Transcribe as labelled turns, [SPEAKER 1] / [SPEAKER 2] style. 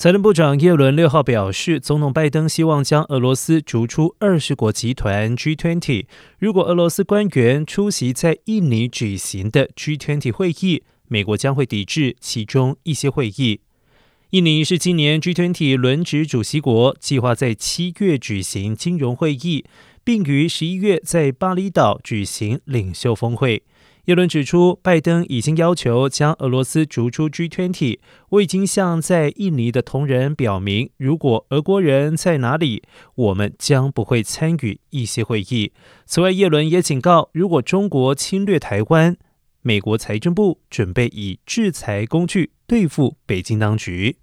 [SPEAKER 1] 财政部长耶伦六号表示，总统拜登希望将俄罗斯逐出二十国集团 G20。如果俄罗斯官员出席在印尼举行的 G20 会议，美国将会抵制其中一些会议。印尼是今年 G20 轮值主席国，计划在七月举行金融会议，并于十一月在巴厘岛举行领袖峰会。耶伦指出，拜登已经要求将俄罗斯逐出 G20。我已经向在印尼的同仁表明，如果俄国人在哪里，我们将不会参与一些会议。此外，耶伦也警告，如果中国侵略台湾，美国财政部准备以制裁工具对付北京当局。